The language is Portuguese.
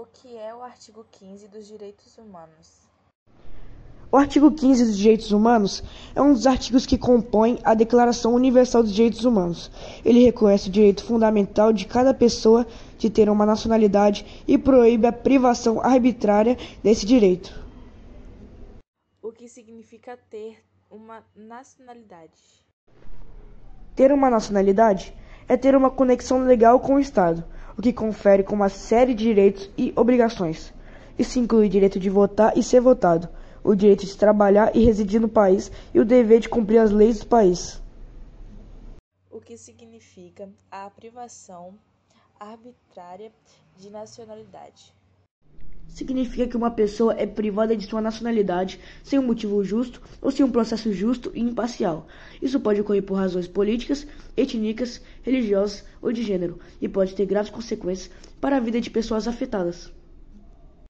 O que é o artigo 15 dos Direitos Humanos? O artigo 15 dos Direitos Humanos é um dos artigos que compõem a Declaração Universal dos Direitos Humanos. Ele reconhece o direito fundamental de cada pessoa de ter uma nacionalidade e proíbe a privação arbitrária desse direito. O que significa ter uma nacionalidade? Ter uma nacionalidade é ter uma conexão legal com o Estado, o que confere com uma série de direitos e obrigações. Isso inclui o direito de votar e ser votado, o direito de trabalhar e residir no país e o dever de cumprir as leis do país. O que significa a privação arbitrária de nacionalidade? Significa que uma pessoa é privada de sua nacionalidade sem um motivo justo ou sem um processo justo e imparcial. Isso pode ocorrer por razões políticas, étnicas, religiosas ou de gênero e pode ter graves consequências para a vida de pessoas afetadas.